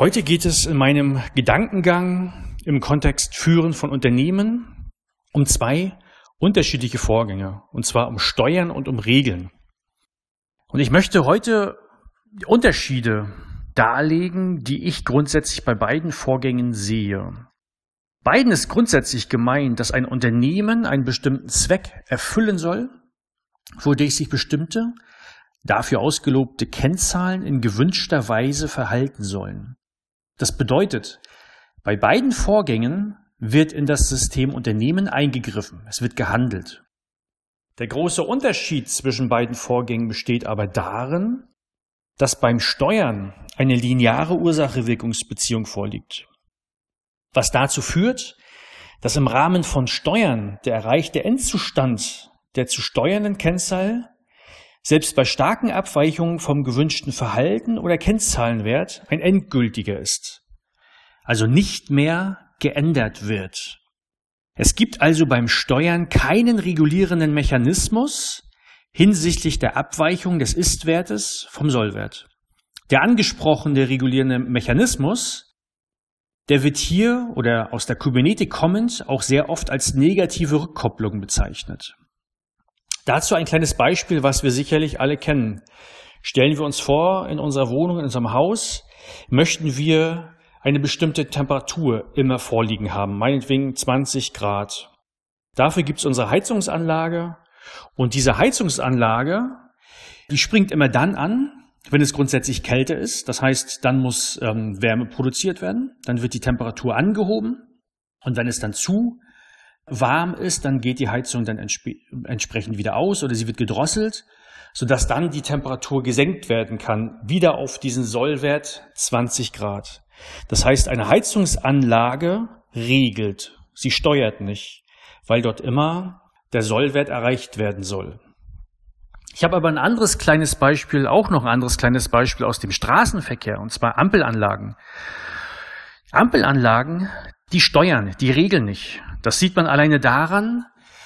Heute geht es in meinem Gedankengang im Kontext Führen von Unternehmen um zwei unterschiedliche Vorgänge, und zwar um Steuern und um Regeln. Und ich möchte heute Unterschiede darlegen, die ich grundsätzlich bei beiden Vorgängen sehe. Beiden ist grundsätzlich gemeint, dass ein Unternehmen einen bestimmten Zweck erfüllen soll, wodurch sich bestimmte, dafür ausgelobte Kennzahlen in gewünschter Weise verhalten sollen. Das bedeutet, bei beiden Vorgängen wird in das System Unternehmen eingegriffen, es wird gehandelt. Der große Unterschied zwischen beiden Vorgängen besteht aber darin, dass beim Steuern eine lineare Ursache-Wirkungsbeziehung vorliegt. Was dazu führt, dass im Rahmen von Steuern der erreichte Endzustand der zu steuernden Kennzahl selbst bei starken Abweichungen vom gewünschten Verhalten oder Kennzahlenwert ein endgültiger ist, also nicht mehr geändert wird. Es gibt also beim Steuern keinen regulierenden Mechanismus hinsichtlich der Abweichung des Istwertes vom Sollwert. Der angesprochene regulierende Mechanismus der wird hier oder aus der Kybernetik kommend auch sehr oft als negative Rückkopplung bezeichnet. Dazu ein kleines Beispiel, was wir sicherlich alle kennen. Stellen wir uns vor, in unserer Wohnung, in unserem Haus, möchten wir eine bestimmte Temperatur immer vorliegen haben, meinetwegen 20 Grad. Dafür gibt es unsere Heizungsanlage und diese Heizungsanlage, die springt immer dann an, wenn es grundsätzlich kälter ist, das heißt, dann muss ähm, Wärme produziert werden, dann wird die Temperatur angehoben und wenn es dann zu warm ist, dann geht die Heizung dann entsp entsprechend wieder aus oder sie wird gedrosselt, sodass dann die Temperatur gesenkt werden kann, wieder auf diesen Sollwert 20 Grad. Das heißt, eine Heizungsanlage regelt, sie steuert nicht, weil dort immer der Sollwert erreicht werden soll. Ich habe aber ein anderes kleines Beispiel, auch noch ein anderes kleines Beispiel aus dem Straßenverkehr, und zwar Ampelanlagen. Ampelanlagen, die steuern, die regeln nicht. Das sieht man alleine daran,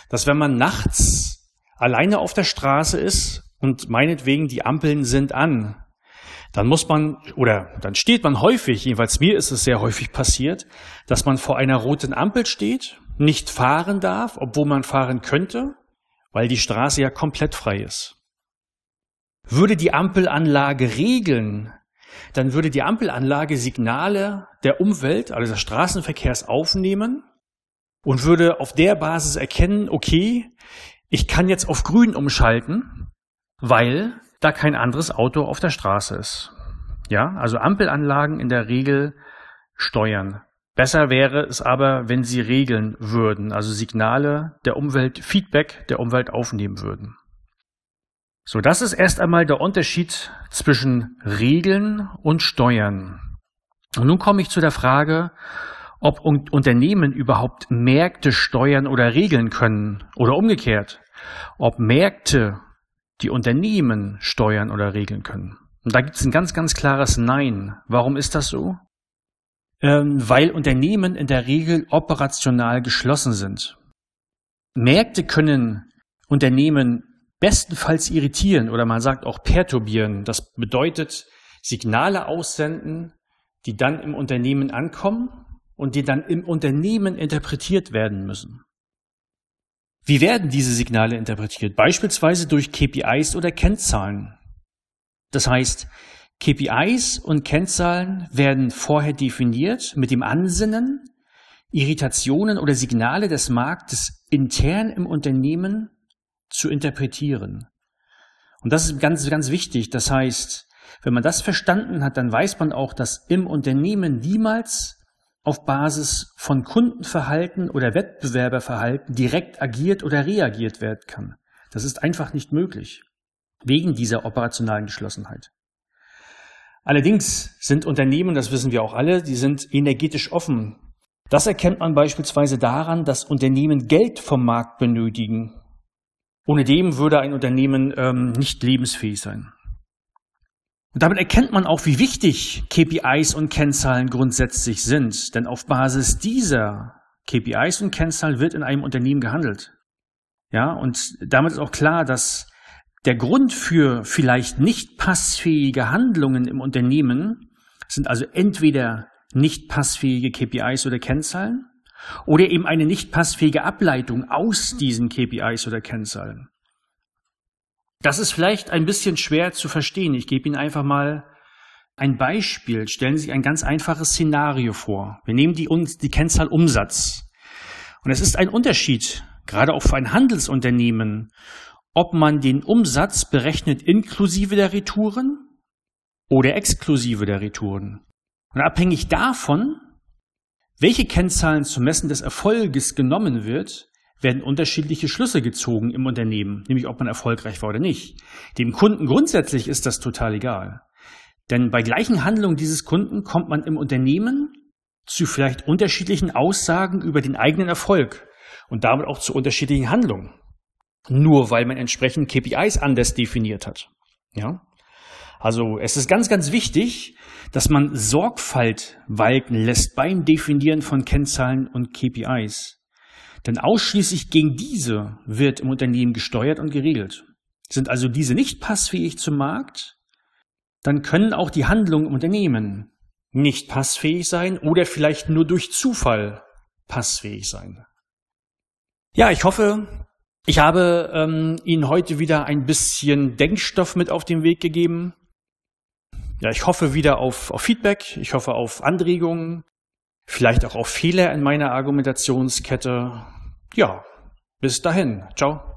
dass wenn man nachts alleine auf der Straße ist und meinetwegen die Ampeln sind an, dann muss man, oder dann steht man häufig, jedenfalls mir ist es sehr häufig passiert, dass man vor einer roten Ampel steht, nicht fahren darf, obwohl man fahren könnte, weil die Straße ja komplett frei ist. Würde die Ampelanlage regeln, dann würde die Ampelanlage Signale der Umwelt, also des Straßenverkehrs aufnehmen und würde auf der Basis erkennen, okay, ich kann jetzt auf grün umschalten, weil da kein anderes Auto auf der Straße ist. Ja, also Ampelanlagen in der Regel steuern. Besser wäre es aber, wenn sie regeln würden, also Signale der Umwelt, Feedback der Umwelt aufnehmen würden. So, das ist erst einmal der Unterschied zwischen Regeln und Steuern. Und nun komme ich zu der Frage, ob Unternehmen überhaupt Märkte steuern oder regeln können oder umgekehrt, ob Märkte die Unternehmen steuern oder regeln können. Und da gibt es ein ganz, ganz klares Nein. Warum ist das so? ähm, weil Unternehmen in der Regel operational geschlossen sind. Märkte können Unternehmen bestenfalls irritieren oder man sagt auch perturbieren. Das bedeutet Signale aussenden, die dann im Unternehmen ankommen und die dann im Unternehmen interpretiert werden müssen. Wie werden diese Signale interpretiert? Beispielsweise durch KPIs oder Kennzahlen. Das heißt, KPIs und Kennzahlen werden vorher definiert mit dem Ansinnen, Irritationen oder Signale des Marktes intern im Unternehmen zu interpretieren. Und das ist ganz, ganz wichtig. Das heißt, wenn man das verstanden hat, dann weiß man auch, dass im Unternehmen niemals auf Basis von Kundenverhalten oder Wettbewerberverhalten direkt agiert oder reagiert werden kann. Das ist einfach nicht möglich, wegen dieser operationalen Geschlossenheit. Allerdings sind Unternehmen, das wissen wir auch alle, die sind energetisch offen. Das erkennt man beispielsweise daran, dass Unternehmen Geld vom Markt benötigen. Ohne dem würde ein Unternehmen ähm, nicht lebensfähig sein. Und damit erkennt man auch, wie wichtig KPIs und Kennzahlen grundsätzlich sind. Denn auf Basis dieser KPIs und Kennzahlen wird in einem Unternehmen gehandelt. Ja, und damit ist auch klar, dass der Grund für vielleicht nicht passfähige Handlungen im Unternehmen sind also entweder nicht passfähige KPIs oder Kennzahlen oder eben eine nicht passfähige Ableitung aus diesen KPIs oder Kennzahlen. Das ist vielleicht ein bisschen schwer zu verstehen. Ich gebe Ihnen einfach mal ein Beispiel. Stellen Sie sich ein ganz einfaches Szenario vor. Wir nehmen die, die Kennzahl Umsatz. Und es ist ein Unterschied, gerade auch für ein Handelsunternehmen, ob man den Umsatz berechnet inklusive der Retouren oder exklusive der Retouren. Und abhängig davon, welche Kennzahlen zum Messen des Erfolges genommen wird, werden unterschiedliche Schlüsse gezogen im Unternehmen, nämlich ob man erfolgreich war oder nicht. Dem Kunden grundsätzlich ist das total egal. Denn bei gleichen Handlungen dieses Kunden kommt man im Unternehmen zu vielleicht unterschiedlichen Aussagen über den eigenen Erfolg und damit auch zu unterschiedlichen Handlungen. Nur weil man entsprechend KPIs anders definiert hat. Ja? Also es ist ganz, ganz wichtig, dass man Sorgfalt walten lässt beim Definieren von Kennzahlen und KPIs. Denn ausschließlich gegen diese wird im Unternehmen gesteuert und geregelt. Sind also diese nicht passfähig zum Markt, dann können auch die Handlungen im Unternehmen nicht passfähig sein oder vielleicht nur durch Zufall passfähig sein. Ja, ich hoffe, ich habe ähm, Ihnen heute wieder ein bisschen Denkstoff mit auf den Weg gegeben. Ja, ich hoffe wieder auf, auf Feedback, ich hoffe auf Anregungen, vielleicht auch auf Fehler in meiner Argumentationskette. Ja, bis dahin. Ciao.